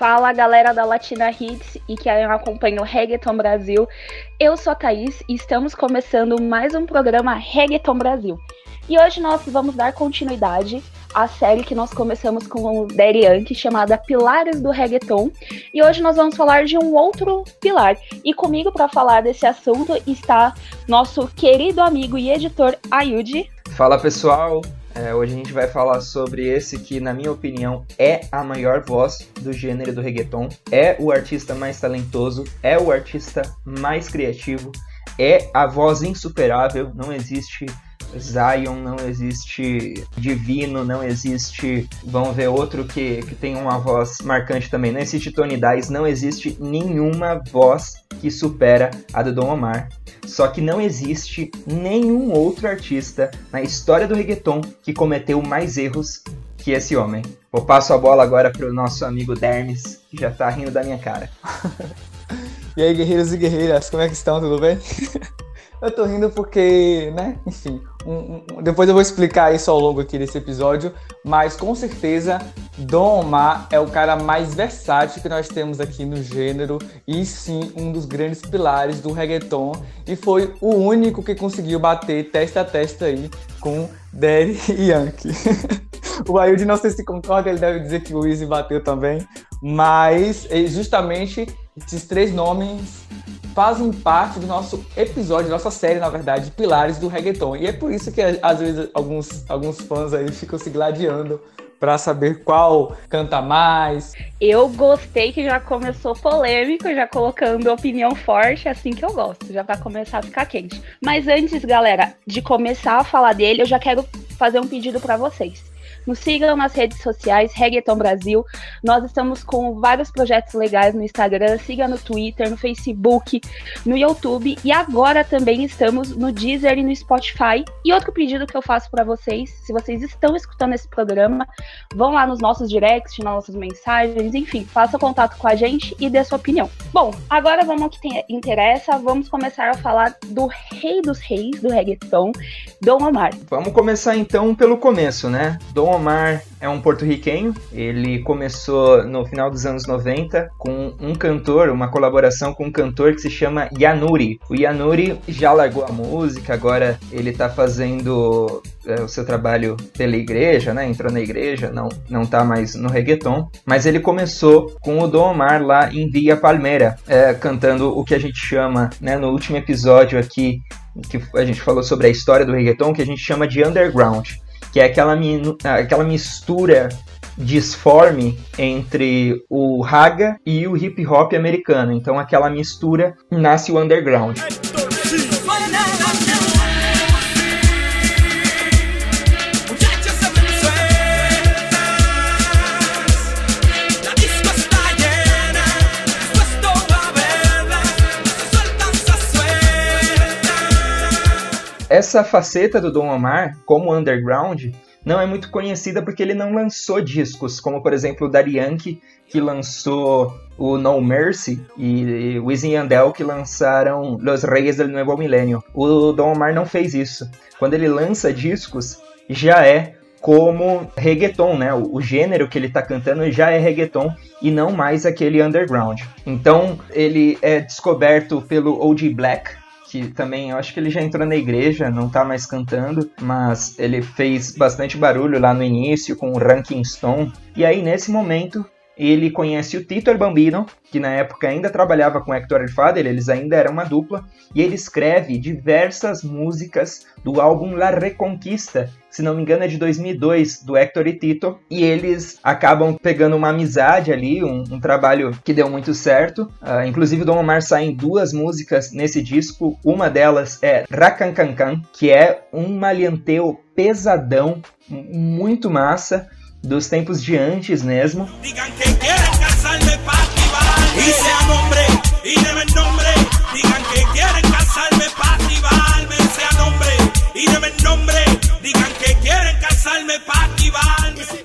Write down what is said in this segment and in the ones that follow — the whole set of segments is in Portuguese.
Fala galera da Latina Hits e que acompanha o Reggaeton Brasil. Eu sou a Thaís e estamos começando mais um programa Reggaeton Brasil. E hoje nós vamos dar continuidade à série que nós começamos com o Daddy Yankee, chamada Pilares do Reggaeton. E hoje nós vamos falar de um outro pilar. E comigo para falar desse assunto está nosso querido amigo e editor Ayudi. Fala pessoal, é, hoje a gente vai falar sobre esse que, na minha opinião, é a maior voz do gênero do reggaeton, é o artista mais talentoso, é o artista mais criativo, é a voz insuperável, não existe Zion, não existe Divino, não existe. Vamos ver outro que, que tem uma voz marcante também. Não existe Tony Dice, não existe nenhuma voz que supera a do Dom Omar. Só que não existe nenhum outro artista na história do reggaeton que cometeu mais erros que esse homem. Eu passo a bola agora pro nosso amigo Dermes, que já tá rindo da minha cara. e aí, guerreiros e guerreiras, como é que estão? Tudo bem? Eu tô rindo porque, né, enfim, um, um, depois eu vou explicar isso ao longo aqui desse episódio, mas com certeza Dom Omar é o cara mais versátil que nós temos aqui no gênero e sim um dos grandes pilares do reggaeton e foi o único que conseguiu bater testa a testa aí com Daddy Yankee. o Ailde não sei se concorda, ele deve dizer que o Easy bateu também, mas eh, justamente esses três nomes fazem parte do nosso episódio, nossa série, na verdade, Pilares do Reggaeton. E é por isso que às vezes alguns, alguns fãs aí ficam se gladiando para saber qual canta mais. Eu gostei que já começou polêmico, já colocando opinião forte, assim que eu gosto, já vai começar a ficar quente. Mas antes, galera, de começar a falar dele, eu já quero fazer um pedido para vocês. Nos sigam nas redes sociais, Reggaeton Brasil. Nós estamos com vários projetos legais no Instagram, siga no Twitter, no Facebook, no YouTube e agora também estamos no Deezer e no Spotify. E outro pedido que eu faço para vocês, se vocês estão escutando esse programa, vão lá nos nossos directs, nas nossas mensagens, enfim, faça contato com a gente e dê sua opinião. Bom, agora vamos ao que tem, interessa, vamos começar a falar do rei dos reis do reggaeton, Dom Omar. Vamos começar então pelo começo, né? Dom Omar é um porto-riquenho. Ele começou no final dos anos 90 com um cantor, uma colaboração com um cantor que se chama Yanuri. O Yanuri já largou a música, agora ele tá fazendo é, o seu trabalho pela igreja, né? Entrou na igreja, não, não tá mais no reggaeton. Mas ele começou com o Dom Omar lá em Via Palmeira, é, cantando o que a gente chama, né, no último episódio aqui, que a gente falou sobre a história do reggaeton, que a gente chama de underground que é aquela, aquela mistura disforme entre o raga e o hip hop americano. Então aquela mistura nasce o underground. Essa faceta do Dom Omar como underground não é muito conhecida porque ele não lançou discos, como por exemplo o Daddy que lançou o No Mercy, e o Wisin Yandel, que lançaram Los Reyes del Nuevo Milenio. O Dom Omar não fez isso. Quando ele lança discos, já é como reggaeton, né? O, o, gênero que ele tá cantando já é reggaeton e não mais aquele underground. Então ele é descoberto pelo O.G. Black, que também eu acho que ele já entrou na igreja, não tá mais cantando, mas ele fez bastante barulho lá no início com o Ranking Stone. E aí nesse momento ele conhece o Tito El Bambino, que na época ainda trabalhava com Hector El Father, eles ainda eram uma dupla, e ele escreve diversas músicas do álbum La Reconquista, se não me engano é de 2002, do Hector e Tito, e eles acabam pegando uma amizade ali, um, um trabalho que deu muito certo. Uh, inclusive, Dom Omar sai em duas músicas nesse disco, uma delas é Racancancan, que é um malianteu pesadão, muito massa, dos tempos de antes mesmo.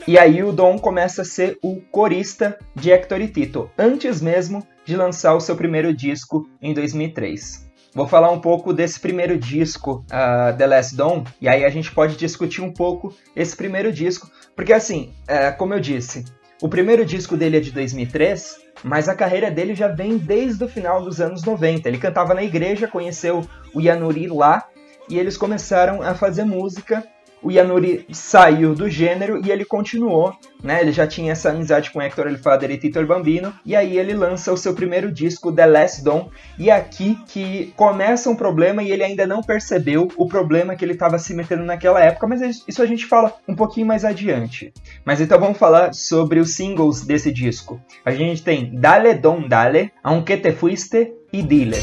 E aí o Dom começa a ser o corista de Hector e Tito, antes mesmo de lançar o seu primeiro disco em 2003. Vou falar um pouco desse primeiro disco, uh, The Last Dawn, e aí a gente pode discutir um pouco esse primeiro disco, porque assim, uh, como eu disse, O primeiro disco dele é de 2003, mas a carreira dele já vem desde o final dos anos 90. Ele cantava na igreja, conheceu o Yanuri lá e eles começaram a fazer música o Yanuri saiu do gênero e ele continuou, né? Ele já tinha essa amizade com Hector El Father e Tito Bambino, e aí ele lança o seu primeiro disco, The Last Dawn, e é aqui que começa um problema e ele ainda não percebeu o problema que ele estava se metendo naquela época, mas isso a gente fala um pouquinho mais adiante. Mas então vamos falar sobre os singles desse disco. A gente tem Dale Don Dale, Aunque Te Fuiste e Dile.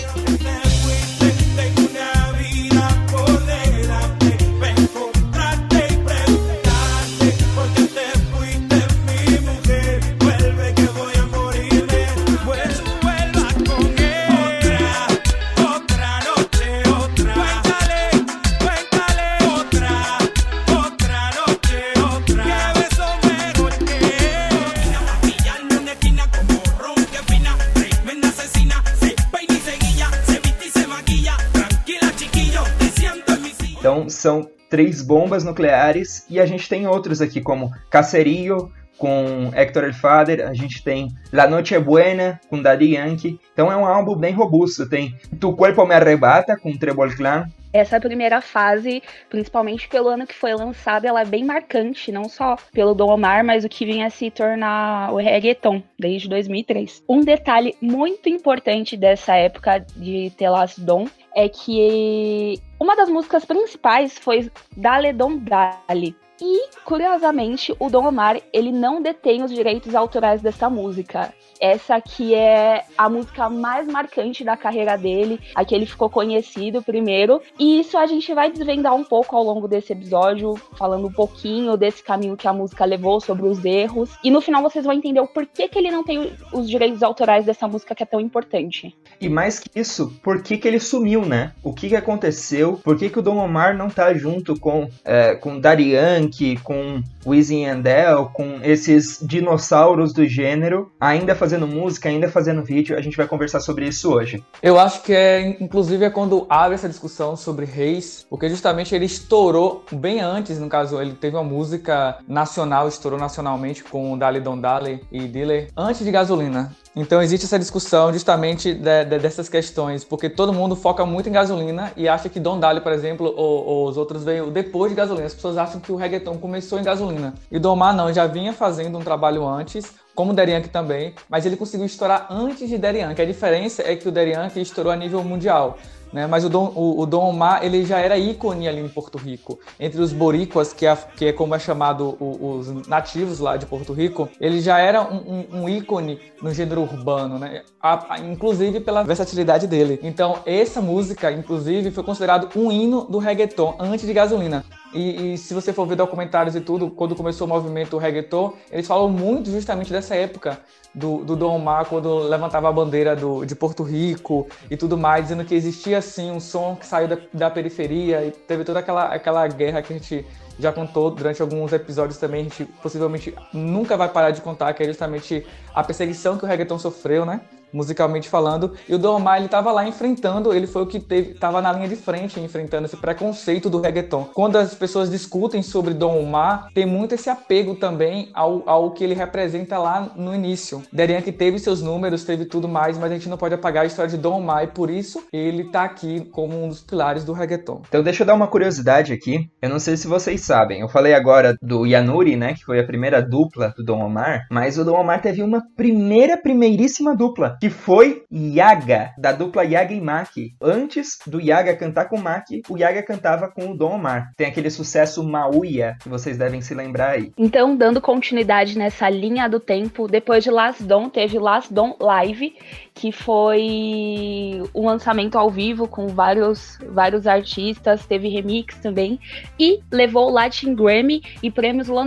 Três bombas nucleares e a gente tem outros aqui como Caserio com Héctor El Father, a gente tem La Noche Buena com Daddy Yankee. Então é um álbum bem robusto. Tem Tu Cuerpo Me Arrebata com Trebol Clan, essa primeira fase, principalmente pelo ano que foi lançada, ela é bem marcante, não só pelo Dom Omar, mas o que vinha se tornar o reggaeton desde 2003. Um detalhe muito importante dessa época de Telas Dom é que uma das músicas principais foi Dale Dom Dale, e, curiosamente, o Dom Omar, ele não detém os direitos autorais dessa música. Essa aqui é a música mais marcante da carreira dele, a que ele ficou conhecido primeiro. E isso a gente vai desvendar um pouco ao longo desse episódio, falando um pouquinho desse caminho que a música levou, sobre os erros. E no final vocês vão entender o porquê que ele não tem os direitos autorais dessa música que é tão importante. E mais que isso, por que, que ele sumiu, né? O que, que aconteceu? Por que, que o Dom Omar não tá junto com, é, com Darian, com Wisin Yandel, com esses dinossauros do gênero, ainda fazendo música, ainda fazendo vídeo. A gente vai conversar sobre isso hoje. Eu acho que é, inclusive, é quando abre essa discussão sobre Reis, porque justamente ele estourou bem antes, no caso, ele teve uma música nacional, estourou nacionalmente com Dali Don Dali e Dile, antes de Gasolina. Então existe essa discussão justamente de, de, dessas questões, porque todo mundo foca muito em gasolina e acha que Don Dali, por exemplo, ou, ou, os outros veio depois de gasolina. As pessoas acham que o reggaeton começou em gasolina. E Domar não, já vinha fazendo um trabalho antes, como o Derianke também, mas ele conseguiu estourar antes de Derianke. A diferença é que o Derianke estourou a nível mundial. Né? Mas o Dom, o, o Dom Omar ele já era ícone ali em Porto Rico. Entre os boricuas, que é, que é como é chamado o, os nativos lá de Porto Rico, ele já era um, um, um ícone no gênero urbano, né? A, a, inclusive pela versatilidade dele. Então, essa música, inclusive, foi considerado um hino do reggaeton antes de Gasolina. E, e, se você for ver documentários e tudo, quando começou o movimento reggaeton, eles falam muito justamente dessa época do, do Dom Omar, quando levantava a bandeira do, de Porto Rico e tudo mais, dizendo que existia assim um som que saiu da, da periferia e teve toda aquela, aquela guerra que a gente já contou durante alguns episódios também, a gente possivelmente nunca vai parar de contar, que é justamente a perseguição que o reggaeton sofreu, né? Musicalmente falando. E o Omar, ele tava lá enfrentando, ele foi o que teve, tava na linha de frente enfrentando esse preconceito do reggaeton. Quando as pessoas discutem sobre Don Omar, tem muito esse apego também ao, ao que ele representa lá no início. Derian que teve seus números, teve tudo mais, mas a gente não pode apagar a história de Don Omar e por isso ele tá aqui como um dos pilares do reggaeton. Então deixa eu dar uma curiosidade aqui. Eu não sei se vocês sabem, eu falei agora do Yanuri, né, que foi a primeira dupla do Don Omar, mas o Don Omar teve uma primeira, primeiríssima dupla que foi Yaga, da dupla Yaga e Maki. Antes do Yaga cantar com Maki, o Yaga cantava com o Dom Omar. Tem aquele sucesso Mauia, que vocês devem se lembrar aí. Então, dando continuidade nessa linha do tempo, depois de Last Dom, teve Last Dom Live, que foi um lançamento ao vivo com vários, vários artistas, teve remix também, e levou o Latin Grammy e prêmios La.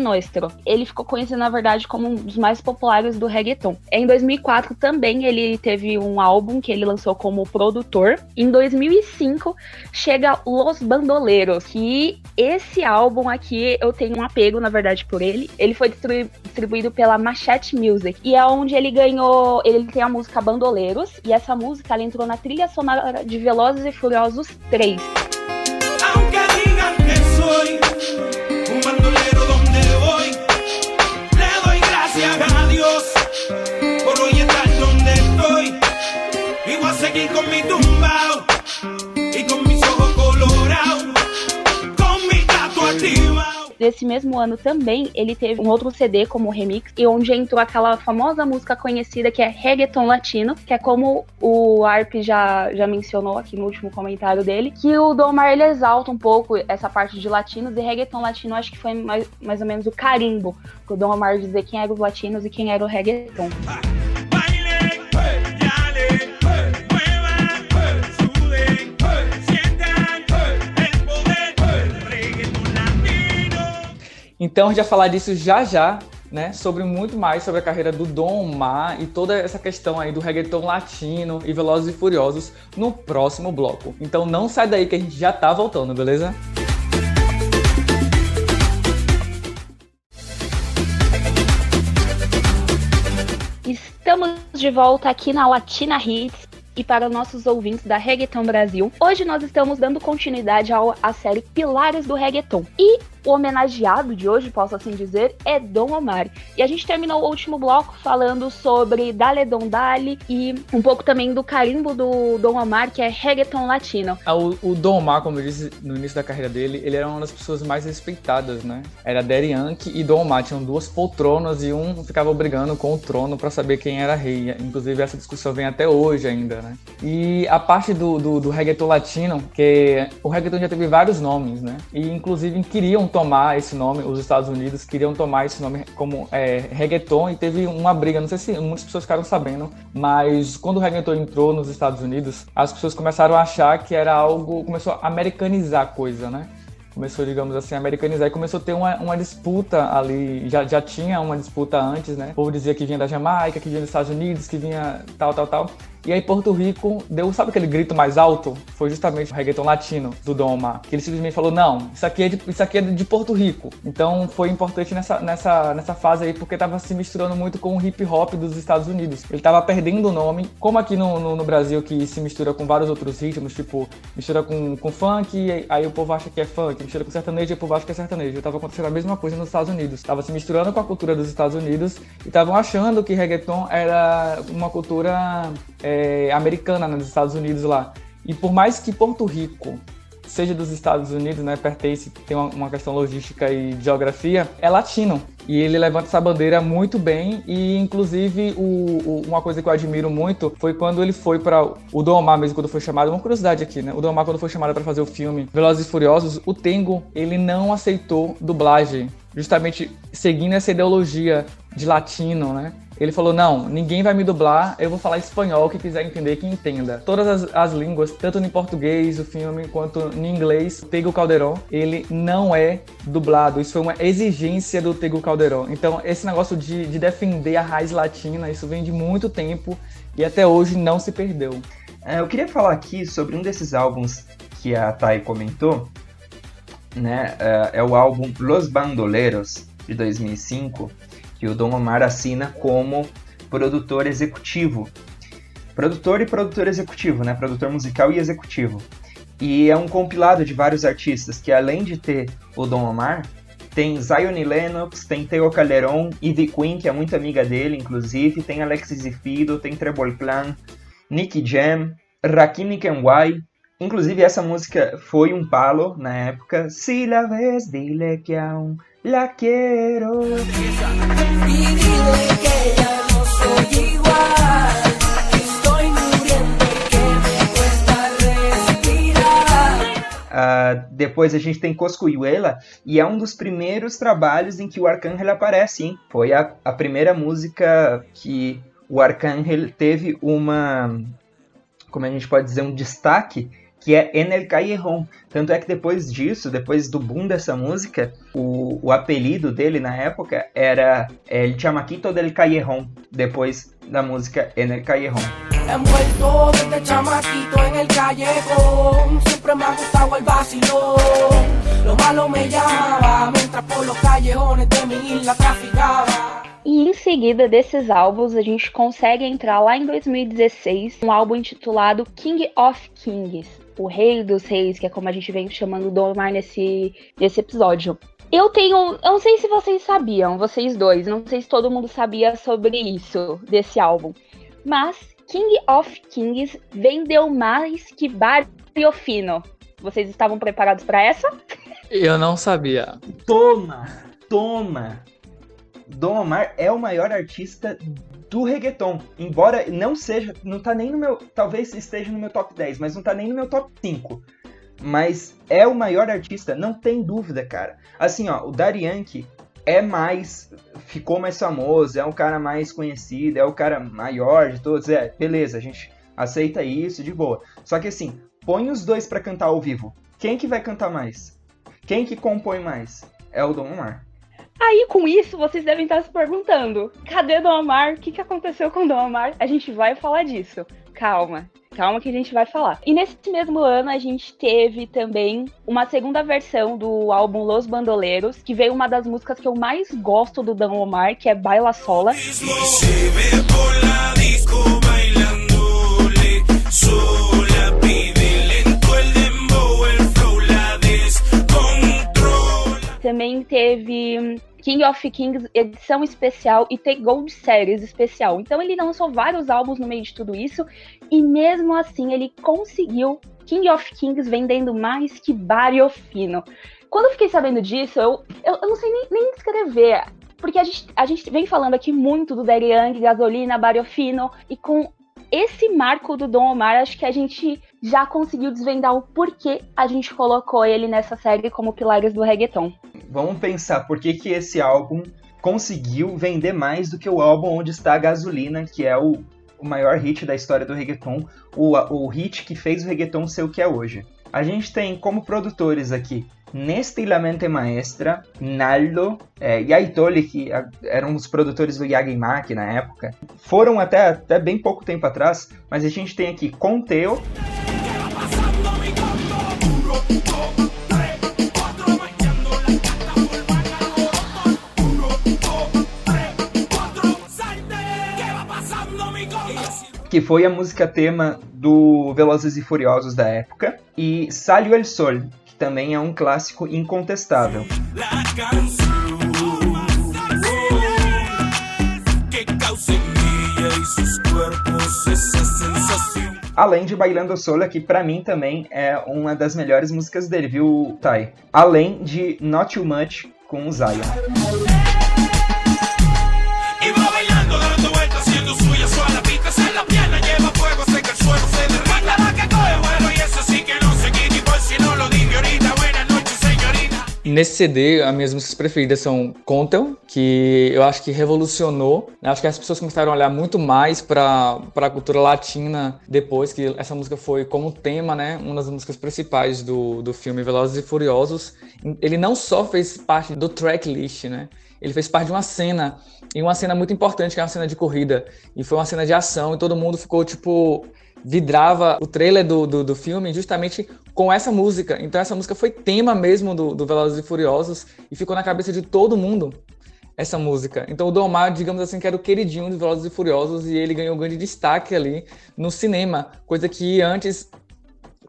Ele ficou conhecido, na verdade, como um dos mais populares do reggaeton. Em 2004 também ele teve um álbum que ele lançou como produtor. Em 2005 chega Los Bandoleros, que esse álbum aqui eu tenho um apego, na verdade, por ele. Ele foi distribuído pela Machete Music e é onde ele ganhou. Ele tem a música Bandoleiros Pistoleiros e essa música ela entrou na trilha sonora de Velozes e Furiosos 3. Igual nesse mesmo ano também, ele teve um outro CD como remix, e onde entrou aquela famosa música conhecida que é Reggaeton Latino, que é como o Arp já, já mencionou aqui no último comentário dele, que o Domar ele exalta um pouco essa parte de latinos, e Reggaeton Latino acho que foi mais, mais ou menos o carimbo, que o Domar dizer quem eram os latinos e quem era o reggaeton. Então a gente vai falar disso já já, né? Sobre muito mais sobre a carreira do Dom Omar e toda essa questão aí do reggaeton latino e Velozes e Furiosos no próximo bloco. Então não sai daí que a gente já tá voltando, beleza? Estamos de volta aqui na Latina Hits e para nossos ouvintes da Reggaeton Brasil. Hoje nós estamos dando continuidade à série Pilares do Reggaeton. E o homenageado de hoje, posso assim dizer, é Dom Omar. E a gente terminou o último bloco falando sobre Dale Don Dale e um pouco também do carimbo do Dom Omar, que é reggaeton latino. Ah, o, o Dom Omar, como eu disse no início da carreira dele, ele era uma das pessoas mais respeitadas, né? Era Daddy Yankee e Dom Omar, tinham duas poltronas e um ficava brigando com o trono para saber quem era rei. Inclusive essa discussão vem até hoje ainda, né? E a parte do, do, do reggaeton latino, que o reggaeton já teve vários nomes, né? E inclusive queriam tomar esse nome, os Estados Unidos queriam tomar esse nome como é, reggaeton e teve uma briga, não sei se muitas pessoas ficaram sabendo, mas quando o reggaeton entrou nos Estados Unidos, as pessoas começaram a achar que era algo, começou a americanizar a coisa, né? começou, digamos assim, a americanizar e começou a ter uma, uma disputa ali. Já, já tinha uma disputa antes, né? O povo dizia que vinha da Jamaica, que vinha dos Estados Unidos, que vinha tal, tal, tal. E aí Porto Rico deu, sabe aquele grito mais alto? Foi justamente o reggaeton latino do Dom Omar, que ele simplesmente falou, não, isso aqui é de, isso aqui é de Porto Rico. Então foi importante nessa, nessa, nessa fase aí, porque tava se misturando muito com o hip hop dos Estados Unidos. Ele tava perdendo o nome, como aqui no, no, no Brasil, que se mistura com vários outros ritmos, tipo, mistura com, com funk, aí o povo acha que é funk, mistura com sertanejo, e o povo acha que é sertanejo. Tava acontecendo a mesma coisa nos Estados Unidos. Tava se misturando com a cultura dos Estados Unidos e estavam achando que reggaeton era uma cultura é, americana né, nos Estados Unidos lá. E por mais que Porto Rico seja dos Estados Unidos, né, pertence, tem uma, uma, questão logística e geografia, é latino. E ele levanta essa bandeira muito bem e, inclusive, o, o, uma coisa que eu admiro muito foi quando ele foi para o Domar mesmo, quando foi chamado, uma curiosidade aqui, né, o Domar quando foi chamado para fazer o filme Velozes e Furiosos, o Tengo, ele não aceitou dublagem, justamente seguindo essa ideologia de latino, né, ele falou: Não, ninguém vai me dublar, eu vou falar espanhol, que quiser entender, que entenda. Todas as, as línguas, tanto em português, o filme, quanto em inglês, Tego Calderon, ele não é dublado. Isso foi uma exigência do Tego Calderon. Então, esse negócio de, de defender a raiz latina, isso vem de muito tempo e até hoje não se perdeu. É, eu queria falar aqui sobre um desses álbuns que a Thay comentou, né? É, é o álbum Los Bandoleros, de 2005 que o Dom Omar assina como produtor executivo. Produtor e produtor executivo, né? Produtor musical e executivo. E é um compilado de vários artistas que, além de ter o Dom Omar, tem Zion Lennox, tem Theo Calderon, Ivy Queen, que é muito amiga dele, inclusive, tem Alexis Fido, tem Trebol Clan, Nicky Jam, Rakim Kenway. Inclusive, essa música foi um palo na época. Si la ves, dile que aún la quiero. Uh, depois a gente tem Coscuyuela, e é um dos primeiros trabalhos em que o Arcángel aparece, hein? Foi a, a primeira música que o Arcángel teve uma. Como a gente pode dizer, um destaque que é En el Callejón. Tanto é que depois disso, depois do boom dessa música, o, o apelido dele na época era El Chamaquito del Callejón, depois da música En el Callejón. Envuelto desde chamaquito en el callejón, siempre me ha gustado el vacilón. Lo malo me llamaba, mientras por los callejones de mi isla traficaba. E em seguida desses álbuns, a gente consegue entrar lá em 2016, um álbum intitulado King of Kings o rei dos reis, que é como a gente vem chamando o Domar nesse, nesse episódio. Eu tenho. Eu não sei se vocês sabiam, vocês dois, não sei se todo mundo sabia sobre isso, desse álbum. Mas King of Kings vendeu mais que Barrio Fino. Vocês estavam preparados para essa? Eu não sabia. Toma! Toma! Dom Omar é o maior artista do reggaeton. Embora não seja, não tá nem no meu, talvez esteja no meu top 10, mas não tá nem no meu top 5. Mas é o maior artista, não tem dúvida, cara. Assim, ó, o Yankee é mais, ficou mais famoso, é um cara mais conhecido, é o cara maior de todos, é, beleza, a gente aceita isso, de boa. Só que assim, põe os dois para cantar ao vivo. Quem que vai cantar mais? Quem que compõe mais? É o Dom Omar. Aí, com isso, vocês devem estar se perguntando: cadê Dom Omar? O que, que aconteceu com Dom Omar? A gente vai falar disso. Calma, calma que a gente vai falar. E nesse mesmo ano, a gente teve também uma segunda versão do álbum Los Bandoleiros, que veio uma das músicas que eu mais gosto do Dom Omar, que é Baila Sola. King of Kings edição especial e The Gold Series especial. Então ele lançou vários álbuns no meio de tudo isso e mesmo assim ele conseguiu King of Kings vendendo mais que Fino. Quando eu fiquei sabendo disso, eu, eu, eu não sei nem, nem descrever. Porque a gente, a gente vem falando aqui muito do Daddy Young, Gasolina, Fino e com esse marco do Dom Omar, acho que a gente já conseguiu desvendar o porquê a gente colocou ele nessa série como pilares do reggaeton. Vamos pensar por que, que esse álbum conseguiu vender mais do que o álbum onde está a gasolina, que é o, o maior hit da história do reggaeton, o, o hit que fez o reggaeton ser o que é hoje. A gente tem como produtores aqui Nestilamente Maestra, Naldo é, e Aitoli, que eram os produtores do Yagimaki na época, foram até, até bem pouco tempo atrás, mas a gente tem aqui Conteo. Que foi a música tema do Velozes e Furiosos da época, e Salio el Sol, que também é um clássico incontestável. Além de Bailando Sola, que para mim também é uma das melhores músicas dele, viu, Tai? Além de Not Too Much com o Zion. Nesse CD, as minhas músicas preferidas são Contel, que eu acho que revolucionou. Né? Acho que as pessoas começaram a olhar muito mais para a cultura latina depois que essa música foi como tema, né? Uma das músicas principais do, do filme Velozes e Furiosos. Ele não só fez parte do tracklist, né? Ele fez parte de uma cena, e uma cena muito importante, que é uma cena de corrida. E foi uma cena de ação, e todo mundo ficou, tipo, vidrava o trailer do, do, do, filme justamente com essa música. Então essa música foi tema mesmo do, do Velozes e Furiosos e ficou na cabeça de todo mundo essa música. Então o Domar, digamos assim, que era o queridinho de Velozes e Furiosos e ele ganhou grande destaque ali no cinema, coisa que antes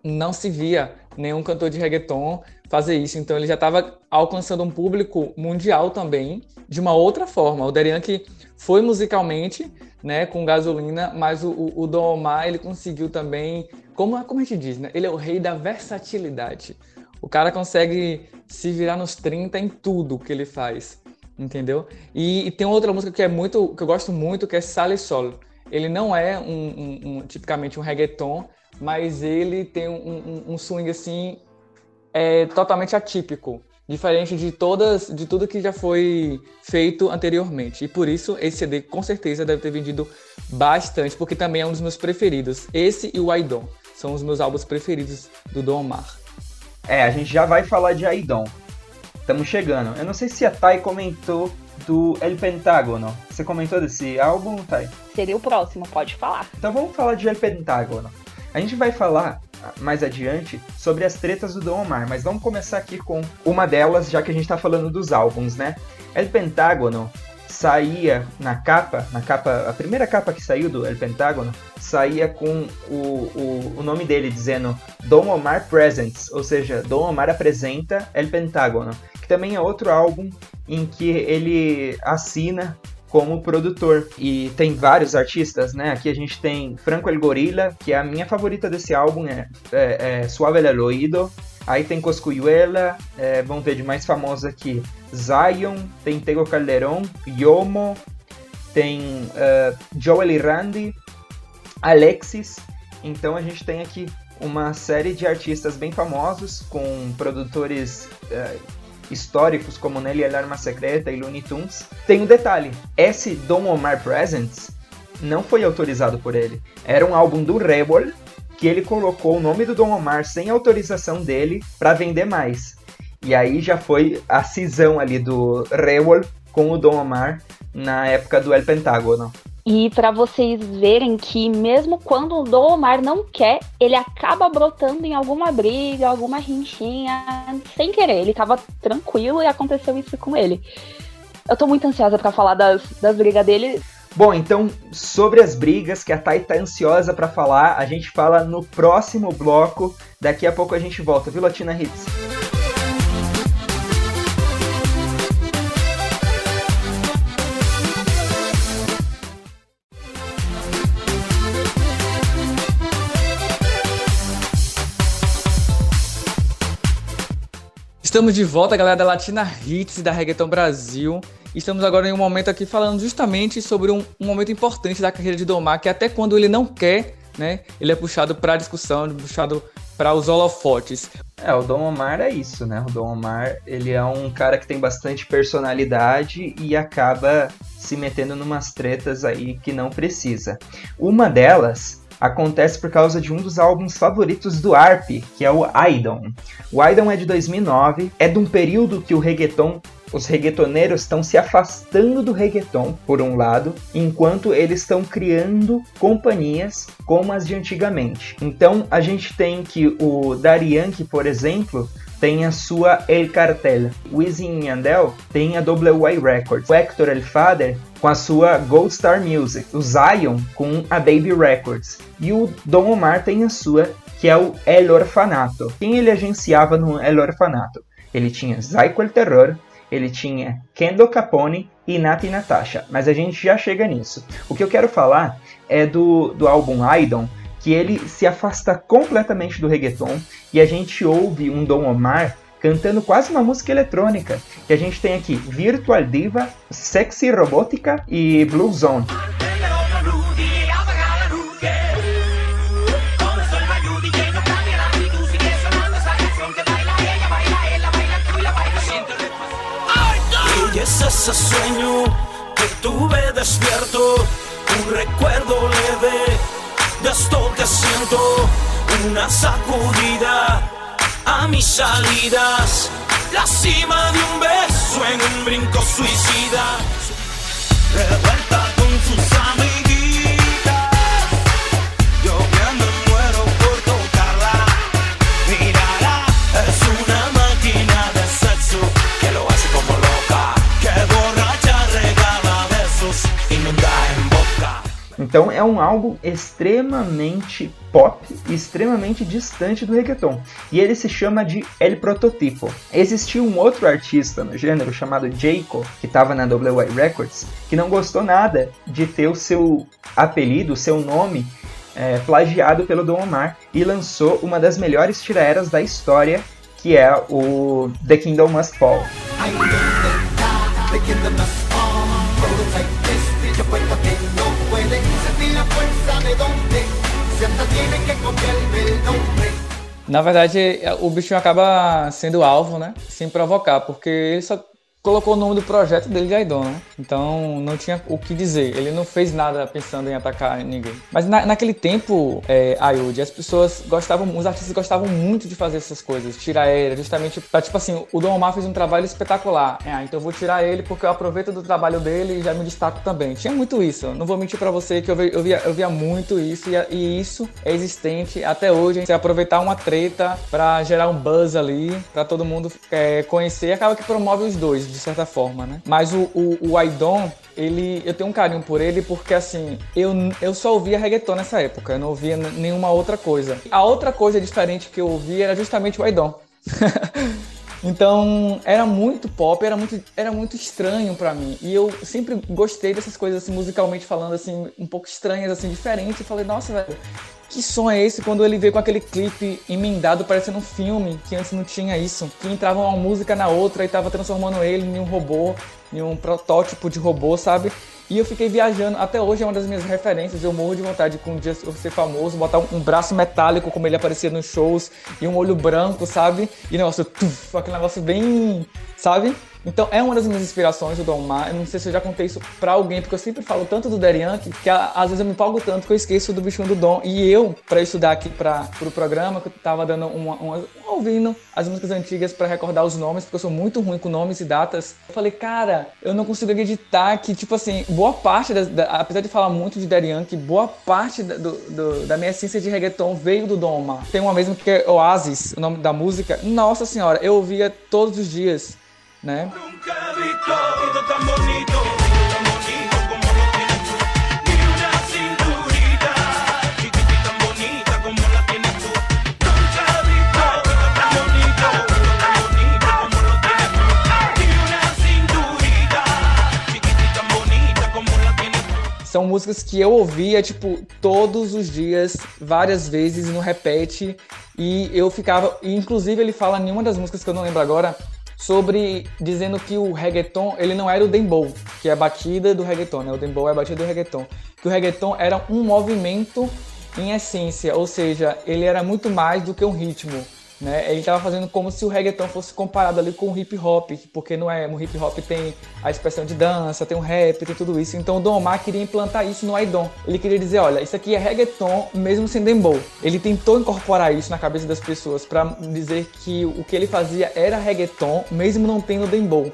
não se via nenhum cantor de reggaeton fazer isso. Então ele já estava alcançando um público mundial também, de uma outra forma. O Darian que foi musicalmente, né, com gasolina, mas o, o, Dom Omar, ele conseguiu também, como, como a gente diz, né, ele é o rei da versatilidade. O cara consegue se virar nos 30 em tudo que ele faz, entendeu? E, e tem outra música que é muito, que eu gosto muito, que é Sale Sol. Ele não é um, um, um tipicamente um reggaeton, mas ele tem um, um swing assim é, totalmente atípico diferente de todas, de tudo que já foi feito anteriormente. E por isso esse CD com certeza deve ter vendido bastante, porque também é um dos meus preferidos. Esse e o Aidon são os meus álbuns preferidos do Dom Omar. É, a gente já vai falar de Aidon. Estamos chegando. Eu não sei se a Thay comentou do El Pentágono. Você comentou desse álbum, Thay? Seria o próximo, pode falar. Então vamos falar de El Pentágono. A gente vai falar mais adiante sobre as tretas do Dom Omar, mas vamos começar aqui com uma delas, já que a gente está falando dos álbuns, né? El Pentágono saía na capa, na capa, a primeira capa que saiu do El Pentágono, saía com o, o, o nome dele dizendo Dom Omar Presents, ou seja, Dom Omar apresenta El Pentágono, que também é outro álbum em que ele assina como produtor. E tem vários artistas, né? Aqui a gente tem Franco El Gorilla, que é a minha favorita desse álbum, é, é, é Suave el Oído. Aí tem Coscuyuela, é, vamos ver de mais famosos aqui. Zion, tem Tego Calderon, Yomo, tem uh, Joel e Randy, Alexis. Então a gente tem aqui uma série de artistas bem famosos, com produtores uh, históricos como Nelly Alarma Secreta e Looney Tunes. Tem um detalhe: esse Don Omar Presents não foi autorizado por ele. Era um álbum do Rebel que ele colocou o nome do Don Omar sem autorização dele para vender mais. E aí já foi a cisão ali do Rebel com o Don Omar na época do El Pentágono. E para vocês verem que mesmo quando o Dom Omar não quer, ele acaba brotando em alguma briga, alguma rinchinha, sem querer. Ele tava tranquilo e aconteceu isso com ele. Eu tô muito ansiosa para falar das, das brigas dele. Bom, então, sobre as brigas que a Thay tá ansiosa para falar, a gente fala no próximo bloco. Daqui a pouco a gente volta, viu, Latina Hits? Estamos de volta, galera da Latina Hits da Reggaeton Brasil. Estamos agora em um momento aqui falando justamente sobre um, um momento importante da carreira de Domar, que até quando ele não quer, né, ele é puxado para a discussão, puxado para os holofotes. É, o Dom Omar é isso, né? O Dom Omar, ele é um cara que tem bastante personalidade e acaba se metendo numas tretas aí que não precisa. Uma delas acontece por causa de um dos álbuns favoritos do Arp, que é o Idon. O Idon é de 2009, é de um período que o reggaeton os reggaetoneiros estão se afastando do reggaeton, por um lado, enquanto eles estão criando companhias como as de antigamente. Então a gente tem que o Yankee, por exemplo, tem a sua El Cartel. Wisin e Yandel tem a WY Records. O Hector El Fader com a sua Gold Star Music. O Zion com a Baby Records. E o Dom Omar tem a sua, que é o El Orfanato. Quem ele agenciava no El Orfanato? Ele tinha Zyko El Terror, ele tinha Kendo Capone e Nati Natasha, mas a gente já chega nisso. O que eu quero falar é do, do álbum Idon, que ele se afasta completamente do reggaeton e a gente ouve um Dom Omar cantando quase uma música eletrônica. E a gente tem aqui Virtual Diva, Sexy Robótica e Blue Zone. ese sueño que tuve despierto, un recuerdo leve de esto que siento, una sacudida a mis salidas, la cima de un beso en un brinco suicida, revuelta con Então é um álbum extremamente pop extremamente distante do reggaeton. E ele se chama de El Prototipo. Existia um outro artista no gênero chamado Jayco, que estava na WY Records, que não gostou nada de ter o seu apelido, o seu nome é, plagiado pelo Don Omar e lançou uma das melhores tiraeras da história, que é o The Kingdom Must Fall. Na verdade, o bichinho acaba sendo alvo, né? Sem provocar, porque ele só colocou o nome do projeto dele de Aidon, né? Então não tinha o que dizer. Ele não fez nada pensando em atacar ninguém. Mas na, naquele tempo, é, Ayud, as pessoas gostavam, os artistas gostavam muito de fazer essas coisas, tirar ele, justamente pra, tipo assim, o Dom Omar fez um trabalho espetacular. É, então eu vou tirar ele porque eu aproveito do trabalho dele e já me destaco também. Tinha muito isso. Não vou mentir pra você que eu eu via, eu via muito isso e, e, isso é existente até hoje. Você aproveitar uma treta pra gerar um buzz ali, pra todo mundo é, conhecer, acaba que promove os dois de certa forma, né? Mas o, o, o Aidon, ele, eu tenho um carinho por ele porque, assim, eu, eu só ouvia reggaeton nessa época, eu não ouvia nenhuma outra coisa. A outra coisa diferente que eu ouvia era justamente o Aidon. Então, era muito pop, era muito, era muito estranho para mim. E eu sempre gostei dessas coisas, assim, musicalmente falando, assim, um pouco estranhas, assim, diferentes. E falei, nossa, velho, que som é esse quando ele veio com aquele clipe emendado parecendo um filme, que antes não tinha isso, que entrava uma música na outra e tava transformando ele em um robô, em um protótipo de robô, sabe? E eu fiquei viajando, até hoje é uma das minhas referências. Eu morro de vontade com dia eu ser famoso, botar um, um, braço metálico como ele aparecia nos shows e um olho branco, sabe? E negócio, tuf, aquele negócio bem, sabe? Então é uma das minhas inspirações, o Don Mar. Eu não sei se eu já contei isso pra alguém, porque eu sempre falo tanto do Daddy Yankee, que às vezes eu me empolgo tanto que eu esqueço do bichinho do Dom. E eu, para estudar aqui para pro programa, que eu tava dando uma, uma ouvindo as músicas antigas para recordar os nomes, porque eu sou muito ruim com nomes e datas. Eu falei, cara, eu não consigo acreditar que, tipo assim, boa parte, da, da, apesar de falar muito de Daddy Yankee, boa parte da, do, do, da minha essência de reggaeton veio do Dom Omar. Tem uma mesmo que é Oasis, o nome da música. Nossa senhora, eu ouvia todos os dias né? São músicas que eu ouvia, tipo, todos os dias, várias vezes, no repete. E eu ficava. E, inclusive, ele fala em uma das músicas que eu não lembro agora, sobre dizendo que o reggaeton ele não era o dembow, que é a batida do reggaeton, né? O dembow é a batida do reggaeton. Que o reggaeton era um movimento em essência, ou seja, ele era muito mais do que um ritmo. Né? Ele estava fazendo como se o reggaeton fosse comparado ali com o hip hop, porque não é, o hip hop tem a expressão de dança, tem o rap, tem tudo isso. Então o Don Omar queria implantar isso no Aidon. Ele queria dizer, olha, isso aqui é reggaeton mesmo sem dembow. Ele tentou incorporar isso na cabeça das pessoas para dizer que o que ele fazia era reggaeton mesmo não tendo dembow.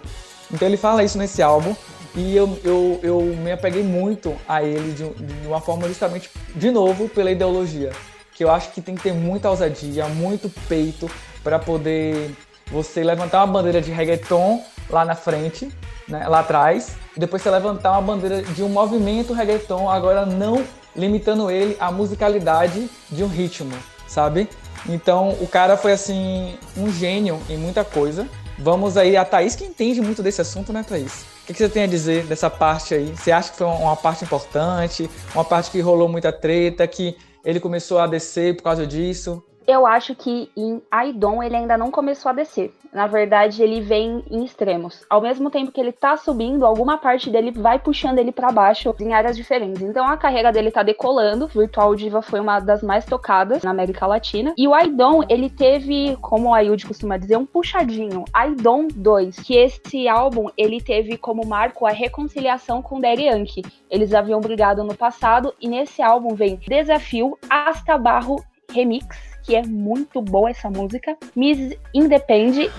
Então ele fala isso nesse álbum e eu, eu, eu me apeguei muito a ele de, de uma forma justamente, de novo, pela ideologia que eu acho que tem que ter muita ousadia, muito peito para poder você levantar uma bandeira de reggaeton lá na frente, né, lá atrás, e depois você levantar uma bandeira de um movimento reggaeton, agora não limitando ele à musicalidade de um ritmo, sabe? Então o cara foi assim um gênio em muita coisa. Vamos aí a Thaís que entende muito desse assunto, né, Thaís? O que, você tem a dizer dessa parte aí? Você acha que foi uma parte importante, uma parte que rolou muita treta, que ele começou a descer por causa disso? Eu acho que em Aidon ele ainda não começou a descer. Na verdade, ele vem em extremos. Ao mesmo tempo que ele tá subindo, alguma parte dele vai puxando ele para baixo em áreas diferentes. Então a carreira dele tá decolando. Virtual Diva foi uma das mais tocadas na América Latina. E o Aidon, ele teve, como o Ayud costuma dizer, um puxadinho. Aidon 2, que esse álbum ele teve como marco a reconciliação com Daddy Yankee. Eles haviam brigado no passado e nesse álbum vem Desafio, Asta Barro Remix, que é muito boa essa música. Miss Independe.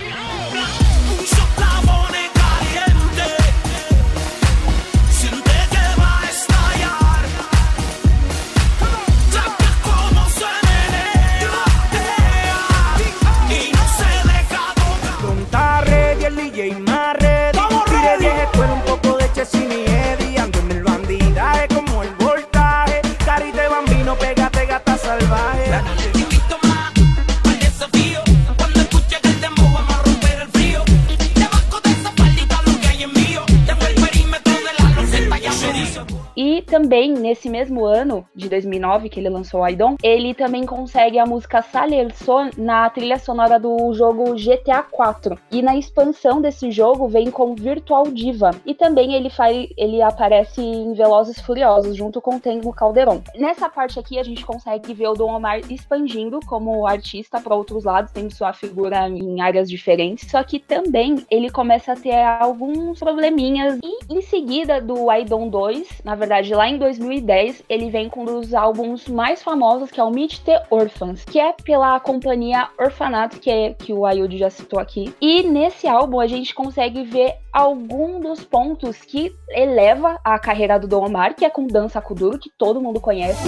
Também, nesse mesmo ano de 2009, que ele lançou o Aidon, ele também consegue a música Salerson na trilha sonora do jogo GTA 4. E na expansão desse jogo vem com Virtual Diva. E também ele faz, ele aparece em Velozes Furiosos, junto com Tengo Calderon. Nessa parte aqui, a gente consegue ver o Dom Omar expandindo como artista para outros lados, tendo sua figura em áreas diferentes. Só que também ele começa a ter alguns probleminhas. E em seguida do Aidon 2, na verdade, lá lá em 2010, ele vem com um dos álbuns mais famosos, que é o Meet the Orphans, que é pela companhia Orfanato, que, é, que o Ayud já citou aqui. E nesse álbum a gente consegue ver algum dos pontos que eleva a carreira do Don Omar, que é com Dança Kuduro, que todo mundo conhece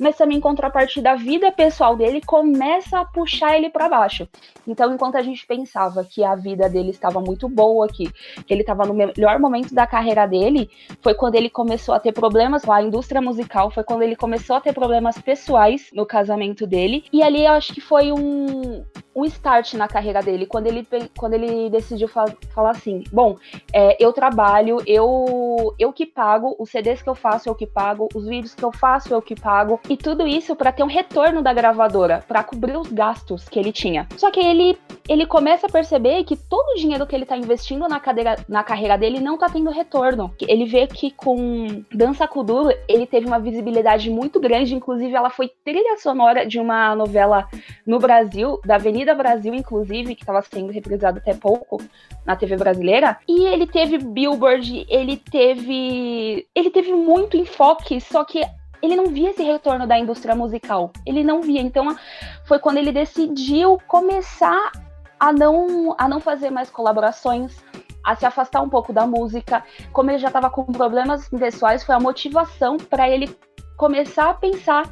mas também em contrapartida a vida pessoal dele começa a puxar ele para baixo. Então, enquanto a gente pensava que a vida dele estava muito boa, que, que ele estava no melhor momento da carreira dele, foi quando ele começou a ter problemas com a indústria musical, foi quando ele começou a ter problemas pessoais no casamento dele. E ali eu acho que foi um um start na carreira dele, quando ele, quando ele decidiu fa falar assim: bom, é, eu trabalho, eu, eu que pago, os CDs que eu faço eu que pago, os vídeos que eu faço eu que pago, e tudo isso para ter um retorno da gravadora, para cobrir os gastos que ele tinha. Só que ele, ele começa a perceber que todo o dinheiro que ele tá investindo na, cadeira, na carreira dele não tá tendo retorno. Ele vê que com Dança Kuduro ele teve uma visibilidade muito grande, inclusive ela foi trilha sonora de uma novela no Brasil, da Avenida Brasil, inclusive, que estava sendo reprisado até pouco na TV brasileira. E ele teve Billboard, ele teve. Ele teve muito enfoque, só que ele não via esse retorno da indústria musical. Ele não via. Então foi quando ele decidiu começar a não, a não fazer mais colaborações, a se afastar um pouco da música. Como ele já estava com problemas pessoais, foi a motivação para ele começar a pensar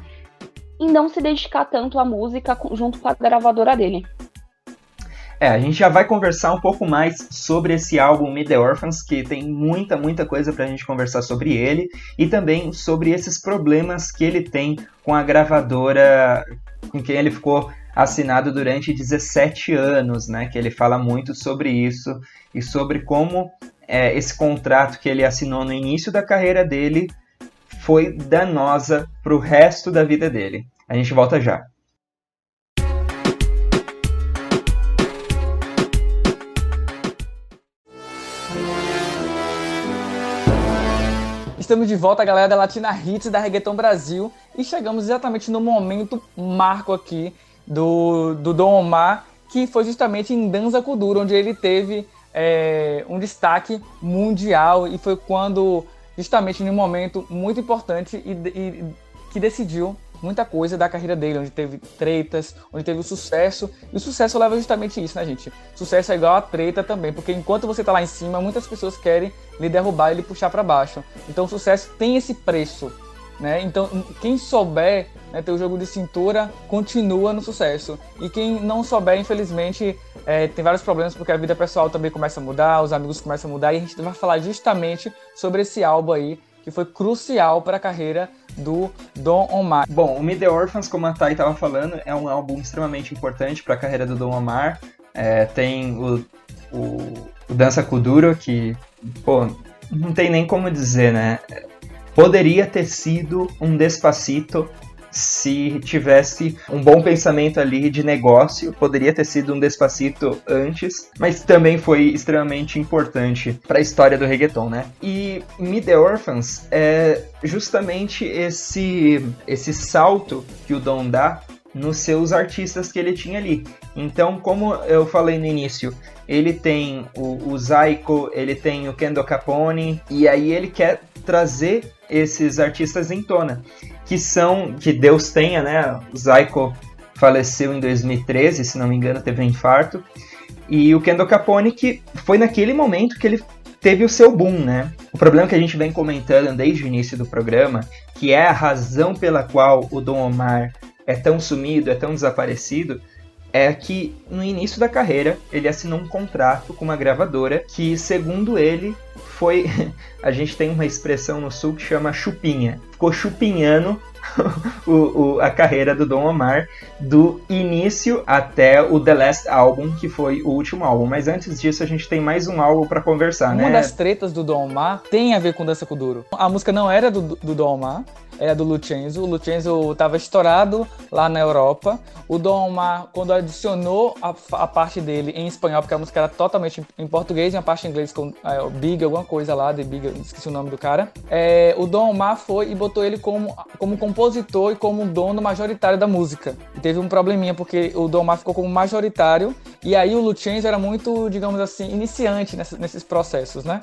e não se dedicar tanto à música junto com a gravadora dele. É, a gente já vai conversar um pouko mais sobre esse álbum Meet the Orphans, que tem muita, muita coisa pra gente conversar sobre ele, e também sobre esses problemas que ele tem com a gravadora com quem ele ficou assinado durante 17 anos, né? Que ele fala muito sobre isso e sobre como é, esse contrato que ele assinou no início da carreira dele foi danosa para o resto da vida dele. A gente volta já. Estamos de volta, galera da Latina Hits da Reggaeton Brasil. E chegamos exatamente no momento marco aqui do, do Dom Omar, que foi justamente em Danza Kuduro, onde ele teve é, um destaque mundial e foi quando justamente em um momento muito importante e, e, que decidiu muita coisa da carreira dele, onde teve tretas, onde teve o sucesso. E o sucesso leva justamente isso, né, gente? Sucesso é igual a treta também, porque enquanto você tá lá em cima, muitas pessoas querem lhe derrubar e lhe puxar para baixo. Então o sucesso tem esse preço. Né? Então, quem souber né, ter o jogo de cintura continua no sucesso. E quem não souber, infelizmente, é, tem vários problemas porque a vida pessoal também começa a mudar, os amigos começam a mudar. E a gente vai falar justamente sobre esse álbum aí que foi crucial para a carreira do Don Omar. Bom, o Meet the Orphans, como a Thay estava falando, é um álbum extremamente importante para a carreira do Don Omar. É, tem o, o, o Dança Kuduro, que, pô, não tem nem como dizer, né? Poderia ter sido um Despacito se tivesse um bom pensamento ali de negócio, poderia ter sido um Despacito antes, mas também foi extremamente importante para a história do reggaeton, né? E Meet the Orphans é justamente esse esse salto que o Dom dá nos seus artistas que ele tinha ali. Então, como eu falei no início, ele tem o, o Zaiko, ele tem o Kendo Capone, e aí ele quer trazer esses artistas em tona, que são, que Deus tenha, né? O faleceu em 2013, se não me engano, teve um infarto, e o Kendo Capone, que foi naquele momento que ele teve o seu boom, né? O problema que a gente vem comentando desde o início do programa, que é a razão pela qual o Dom Omar é tão sumido, é tão desaparecido, é que no início da carreira ele assinou um contrato com uma gravadora que, segundo ele, foi. A gente tem uma expressão no sul que chama chupinha. Ficou chupinhando o, o, a carreira do Don Omar do início até o The Last Album, que foi o último álbum. Mas antes disso, a gente tem mais um álbum para conversar, uma né? Uma das tretas do Don Omar tem a ver com Dança Kuduro. A música não era do, do Don Omar, era do Lucenzo. O Lucenzo estava estourado lá na Europa. O Dom Omar, quando adicionou a, a, parte dele em espanhol, porque a música era totalmente em português e a parte em inglês com é, Big, alguma coisa lá, de Big, esqueci o nome do cara. É, o Dom Omar foi e botou ele como, como compositor e como dono majoritário da música. E teve um probleminha, porque o Dom Omar ficou como majoritário e aí o Lucenzo era muito, digamos assim, iniciante nessa, nesses processos, né?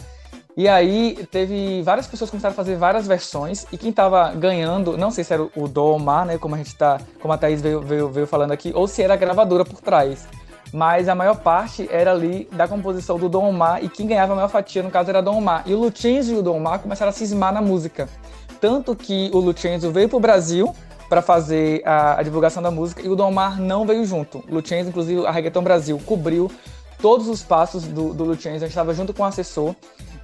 E aí teve várias pessoas começaram a fazer várias versões e quem tava ganhando, não sei se era o Domar, né, como a gente tá, como a Thaís veio, veio, veio falando aqui, ou se era a gravadora por trás. Mas a maior parte era ali da composição do Dom Omar e quem ganhava a maior fatia, no caso, era Dom Omar. E o Lucenzo e o Dom Omar começaram a cismar na música. Tanto que o Lucenzo veio pro Brasil para fazer a, a, divulgação da música e o Dom Omar não veio junto. O Lucenzo, inclusive, a Reggaeton Brasil cobriu todos os passos do, do Lucenzo, a gente estava junto com o assessor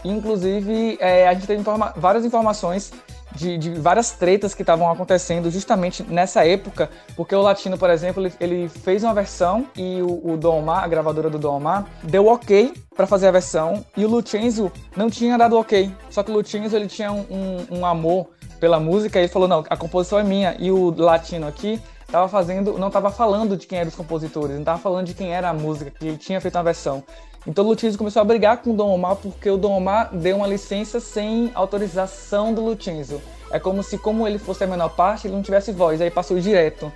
Inclusive, é, a gente teve informa várias informações de, de várias tretas que estavam acontecendo justamente nessa época, porque o Latino, por exemplo, ele, ele fez uma versão e o, o Dom Omar, a gravadora do Dom Omar, deu ok para fazer a versão e o Lucenzo não tinha dado ok. Só que o Lucenzo ele tinha um, um, um amor pela música e ele falou: não, a composição é minha. E o Latino aqui tava fazendo, não tava falando de quem eram os compositores, não tava falando de quem era a música, que ele tinha feito uma versão. Então o Lutinho começou a brigar com o Dom Omar porque o Dom Omar deu uma licença sem autorização do Lutinho. É como se, como ele fosse a menor parte, ele não tivesse voz, aí passou direto.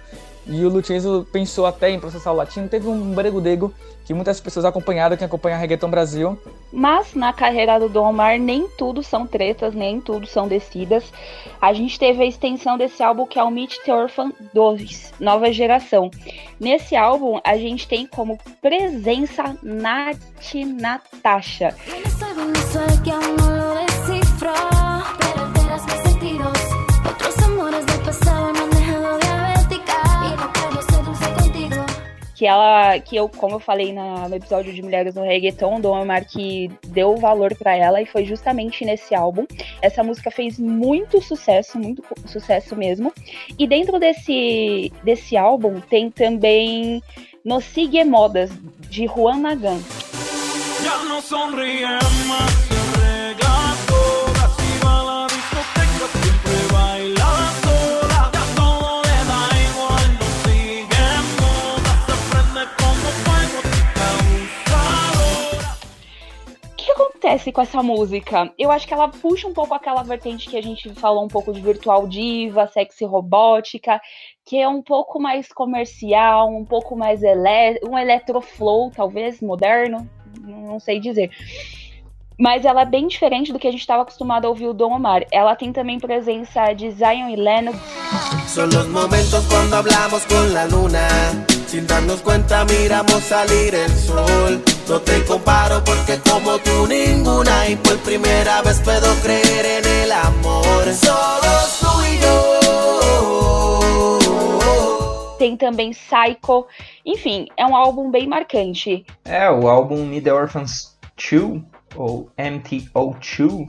E o Lutinho pensou até em processar o latino. Teve um bregodego que muitas pessoas acompanharam, quem acompanha a Reggaeton Brasil. Mas na carreira do Dom Omar, nem tudo são tretas, nem tudo são descidas. A gente teve a extensão desse álbum que é o Meet the Orphan 2, nova geração. Nesse álbum, a gente tem como presença Nath Natasha. Que ela, que eu, como eu falei na, no episódio de Mulheres no Reggaeton, Omar que deu valor para ela e foi justamente nesse álbum. Essa música fez muito sucesso, muito sucesso mesmo. E dentro desse, desse álbum tem também No Sigue Modas, de Juan Magan. Já não acontece com essa música? Eu acho que ela puxa um pouco aquela vertente que a gente falou um pouco de virtual diva, sexy robótica, que é um pouco mais comercial, um pouco mais ele um electroflow, talvez, moderno, não sei dizer. Mas ela é bem diferente do que a gente estava acostumado a ouvir o Dom Omar. Ela tem também presença de Zion e Lennox. São os momentos quando hablamos com a luna. Sin darnos cuenta miramos salir el sol. No te comparo porque como tú ninguna y por primera vez puedo creer en el amor. Solo tú y yo. Tem também Psycho. Enfim, é um álbum bem marcante. É, o álbum The Orphans 2, ou MTO2,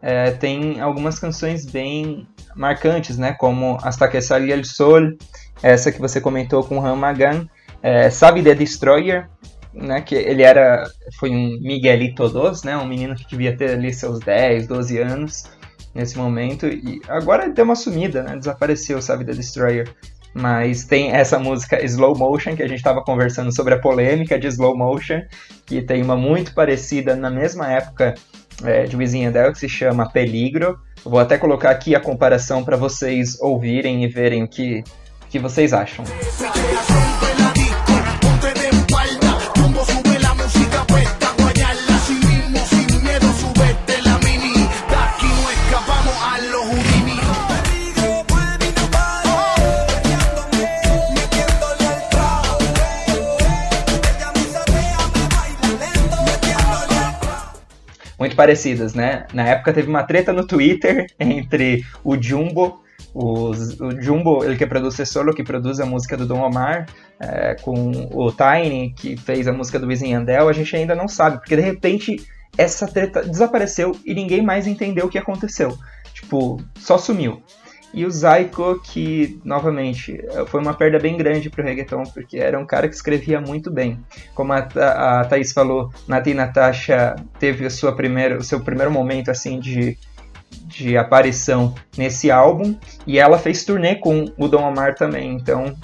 é, tem algumas canções bem marcantes, né? Como Hasta que salga el sol, essa que você comentou com o Ramagan, é, Sabe The Destroyer, né, que ele era, foi um Miguelito dos, né, um menino que devia ter ali seus 10, 12 anos nesse momento, e agora deu uma sumida, né, desapareceu, sabe, The Destroyer. Mas tem essa música Slow Motion, que a gente estava conversando sobre a polêmica de Slow Motion, que tem uma muito parecida na mesma época é, de Wisin Yandel, que se chama Peligro. vou até colocar aqui a comparação para vocês ouvirem e verem o que que vocês acham? muito parecidas, né? Na época teve uma treta no Twitter entre o Jumbo o Jumbo, ele que produtor solo, que produz a música do Dom Omar, é, com o Tiny, que fez a música do Wisin Yandel, a gente ainda não sabe, porque de repente essa treta desapareceu e ninguém mais entendeu o que aconteceu. Tipo, só sumiu. E o Zaiko, que, novamente, foi uma perda bem grande pro reggaeton, porque era um cara que escrevia muito bem. Como a, a, Thaís falou, Nati Natasha teve a sua primeira, o seu primeiro momento, assim, de de aparição nesse álbum e ela fez turnê com o Dom Omar também, então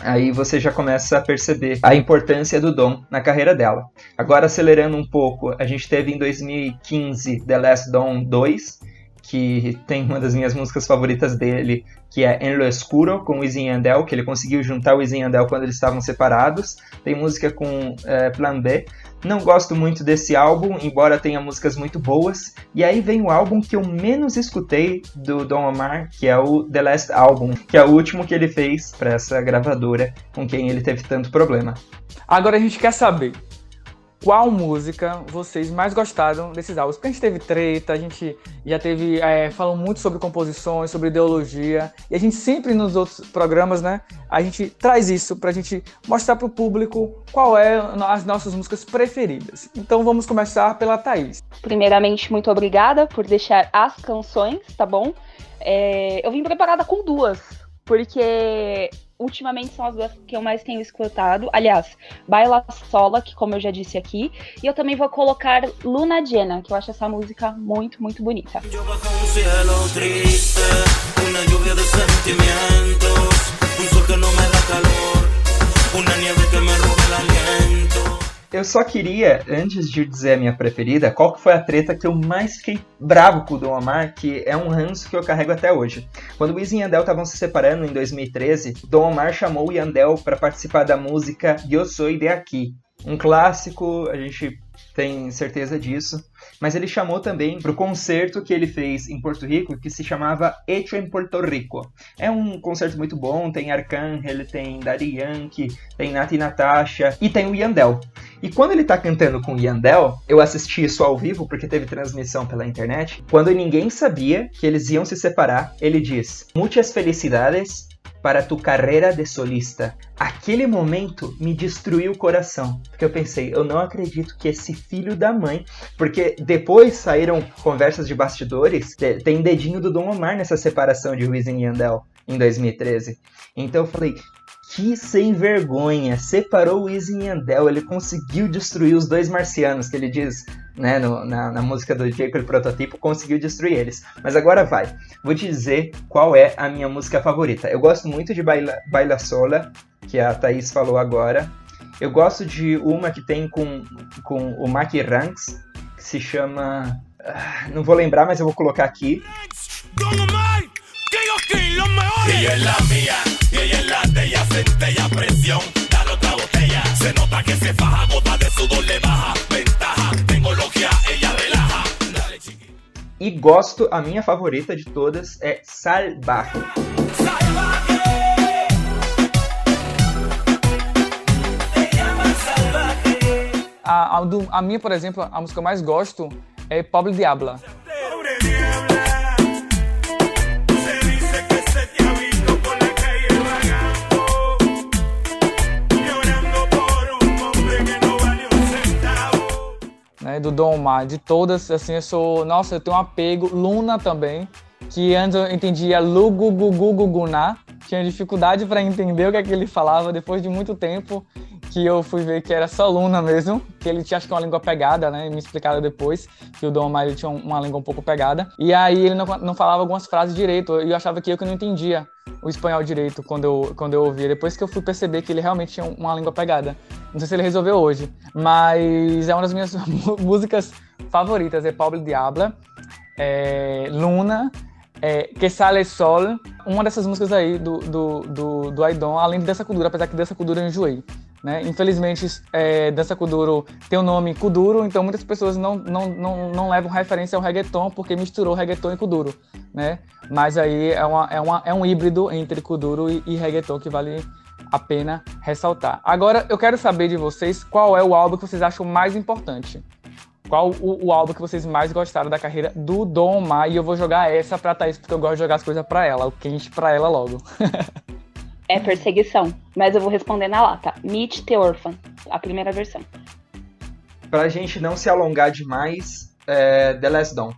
aí você já começa a perceber a importância do Dom na carreira dela. Agora acelerando um pouco, a gente teve em 2015 The Last Dawn 2, que tem uma das minhas músicas favoritas dele, que é En Lo Escuro, com o Wisin Yandel, que ele conseguiu juntar o Wisin Yandel quando eles estavam separados. Tem música com é, Plan B. Não gosto muito desse álbum, embora tenha músicas muito boas. E aí vem o álbum que eu menos escutei do Don Omar, que é o The Last Album, que é o último que ele fez para essa gravadora com quem ele teve tanto problema. Agora a gente quer saber qual música vocês mais gostaram desses álbuns. Porque a gente teve treta, a gente já teve. É, falou muito sobre composições, sobre ideologia. E a gente sempre nos outros programas, né? A gente traz isso pra gente mostrar pro público qual é as nossas músicas preferidas. Então vamos começar pela Thaís. Primeiramente, muito obrigada por deixar as canções, tá bom? É, eu vim preparada com duas, porque ultimamente são as duas que eu mais tenho escutado. Aliás, Baila Sola, que como eu já disse aqui, e eu também vou colocar Luna Llena, que eu acho essa música muito, muito bonita. Eu só queria, antes de dizer a minha preferida, qual que foi a treta que eu mais fiquei bravo com o Don Omar, que é um ranço que eu carrego até hoje. Quando o Wiz e Yandel estavam se separando em 2013, Don Omar chamou o Yandel para participar da música Eu Sou de Aqui. Um clássico, a gente tem certeza disso. Mas ele chamou também para o concerto que ele fez em Porto Rico, que se chamava Hecho em Porto Rico. É um concerto muito bom, tem Arcángel, tem Daddy Yankee, tem Nati Natasha e tem o Yandel. E quando ele tá cantando com o Yandel, eu assisti isso ao vivo porque teve transmissão pela internet. Quando ninguém sabia que eles iam se separar, ele diz: Muitas felicidades para tu carreira de solista. Aquele momento me destruiu o coração, porque eu pensei, eu não acredito que esse filho da mãe, porque depois saíram conversas de bastidores, tem dedinho do Dom Omar nessa separação de Ruiz e Yandel em 2013. Então eu falei, que sem vergonha, separou o Easy Yandel, ele conseguiu destruir os dois marcianos, que ele diz né, no, na, na, música do Jacob Prototipo, conseguiu destruir eles. Mas agora vai, vou te dizer qual é a minha música favorita. Eu gosto muito de Baila, Baila Sola, que a Thaís falou agora. Eu gosto de uma que tem com, com o Mark Ranks, que se chama... Ah, não vou lembrar, mas eu vou colocar aqui. Se nota que se faja, gota de sudor le baja, E gosto, a minha favorita de todas é. Salvaje. A, a, do, a minha, por exemplo, a música que eu mais gosto é Pobre Diabla. Né, do Dom Omar, de todas, assim, eu sou, nossa, eu tenho um apego, Luna também, que antes eu entendia Lugu Gugu Guguná, tinha dificuldade para entender o que é que ele falava, depois de muito tempo que eu fui ver que era só Luna mesmo, que ele tinha acho que uma língua pegada, né? Me explicaram depois que o Dom ele tinha uma língua um pouco pegada. E aí ele não, não falava algumas frases direito, e eu achava que eu que não entendia o espanhol direito quando eu, quando eu ouvia. Depois que eu fui perceber que ele realmente tinha uma língua pegada. Não sei se ele resolveu hoje, mas é uma das minhas músicas favoritas. É Pablo Diabla, é Luna, é Que Sale Sol. Uma dessas músicas aí do, do, do, do Aidon, além dessa cultura, apesar que dessa cultura eu enjoei. Né? Infelizmente, é, dança Kuduro tem o nome Kuduro, então muitas pessoas não, não, não, não levam referência ao reggaeton porque misturou reggaeton e Kuduro. Né? Mas aí é, uma, é, uma, é um híbrido entre Kuduro e, e reggaeton que vale a pena ressaltar. Agora, eu quero saber de vocês qual é o álbum que vocês acham mais importante. Qual o, o álbum que vocês mais gostaram da carreira do Dom Omar? E eu vou jogar essa pra Thaís, porque eu gosto de jogar as coisas pra ela, o quente pra ela logo. É perseguição. Mas eu vou responder na lata. Meet the Orphan, a primeira versão. Pra gente não se alongar demais, é The Last Dawn.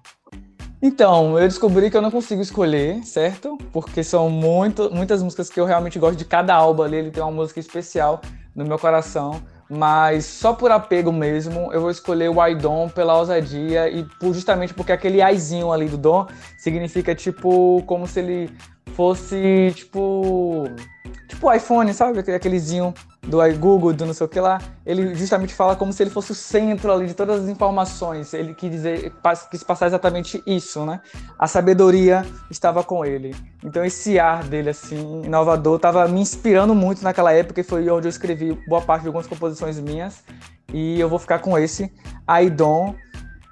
Então, eu descobri que eu não consigo escolher, certo? Porque são muito, muitas músicas que eu realmente gosto de cada álbum ali, ele tem uma música especial no meu coração. Mas só por apego mesmo, eu vou escolher o Aidon pela ousadia e por, justamente porque aquele aizinho ali do Dom significa tipo como se ele fosse tipo tipo o iPhone, sabe? Aquelezinho do Google, do não sei o que lá. Ele justamente fala como se ele fosse o centro ali de todas as informações. Ele quis dizer, quis passar exatamente isso, né? A sabedoria estava com ele. Então esse ar dele, assim, inovador, estava me inspirando muito naquela época e foi onde eu escrevi boa parte de algumas composições minhas. E eu vou ficar com esse, Aidon,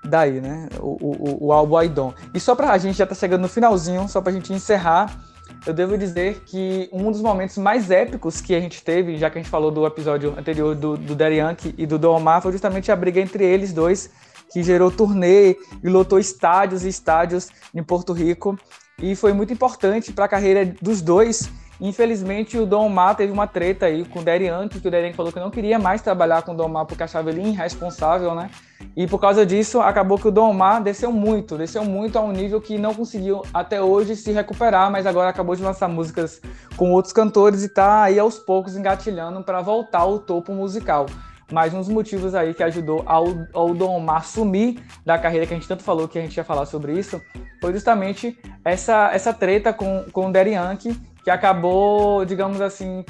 daí, né? O, o, o álbum Aidon. E só pra a gente já tá chegando no finalzinho, só pra gente encerrar eu devo dizer que um dos momentos mais épicos que a gente teve, já que a gente falou do episódio anterior do, do Yankee e do Dom Omar, foi justamente a briga entre eles dois, que gerou turnê e lotou estádios e estádios em Porto Rico. E foi muito importante para a carreira dos dois Infelizmente, o Dom Omar teve uma treta aí com o Derianke, que o Derianke falou que não queria mais trabalhar com o Dom Omar porque achava ele irresponsável, né? E por causa disso, acabou que o Dom Omar desceu muito, desceu muito a um nível que não conseguiu até hoje se recuperar, mas agora acabou de lançar músicas com outros cantores e tá aí aos poucos engatilhando para voltar ao topo musical. Mas um dos motivos aí que ajudou ao, ao Dom Omar sumir da carreira, que a gente tanto falou que a gente ia falar sobre isso, foi justamente essa, essa treta com, com o Yankee, que acabou, digamos assim,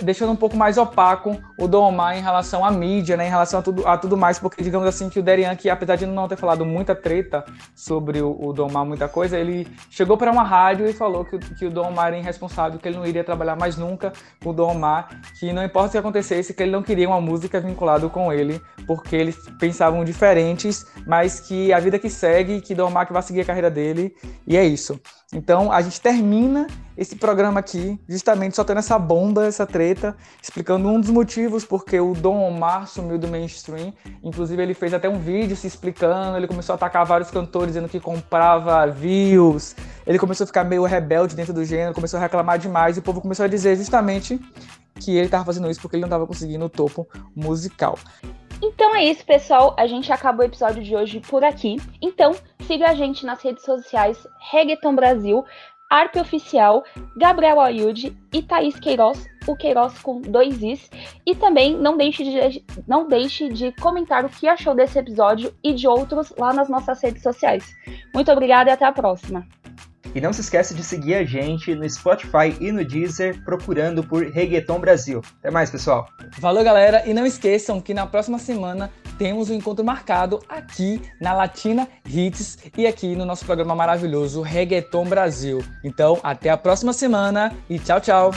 deixando um pouco mais opaco o Dom Omar em relação à mídia, né, em relação a tudo, a tudo mais, porque digamos assim que o Derian, que apesar de não ter falado muita treta sobre o, o Dom Omar, muita coisa, ele chegou para uma rádio e falou que, que o Dom Omar era irresponsável, que ele não iria trabalhar mais nunca com o Dom Omar, que não importa o que acontecesse, que ele não queria uma música vinculada com ele, porque eles pensavam diferentes, mas que a vida que segue, que Dom Omar que vai seguir a carreira dele, e é isso. Então a gente termina esse programa aqui, justamente soltando essa bomba, essa treta, explicando um dos motivos porque o Dom Omar sumiu do mainstream. Inclusive, ele fez até um vídeo se explicando, ele começou a atacar vários cantores dizendo que comprava views. Ele começou a ficar meio rebelde dentro do gênero, começou a reclamar demais, e o povo começou a dizer justamente que ele estava fazendo isso porque ele não estava conseguindo o topo musical. Então é isso, pessoal. A gente acabou o episódio de hoje por aqui. Então, siga a gente nas redes sociais Reggaeton Brasil, Arp Oficial, Gabriel Ayud e Thaís Queiroz, o Queiroz com dois Is. E também não deixe, de, não deixe de comentar o que achou desse episódio e de outros lá nas nossas redes sociais. Muito obrigada e até a próxima. E não se esqueça de seguir a gente no Spotify e no Deezer procurando por Reggaeton Brasil. Até mais, pessoal. Valeu, galera. E não esqueçam que na próxima semana temos um encontro marcado aqui na Latina Hits e aqui no nosso programa maravilhoso Reggaeton Brasil. Então, até a próxima semana e tchau, tchau.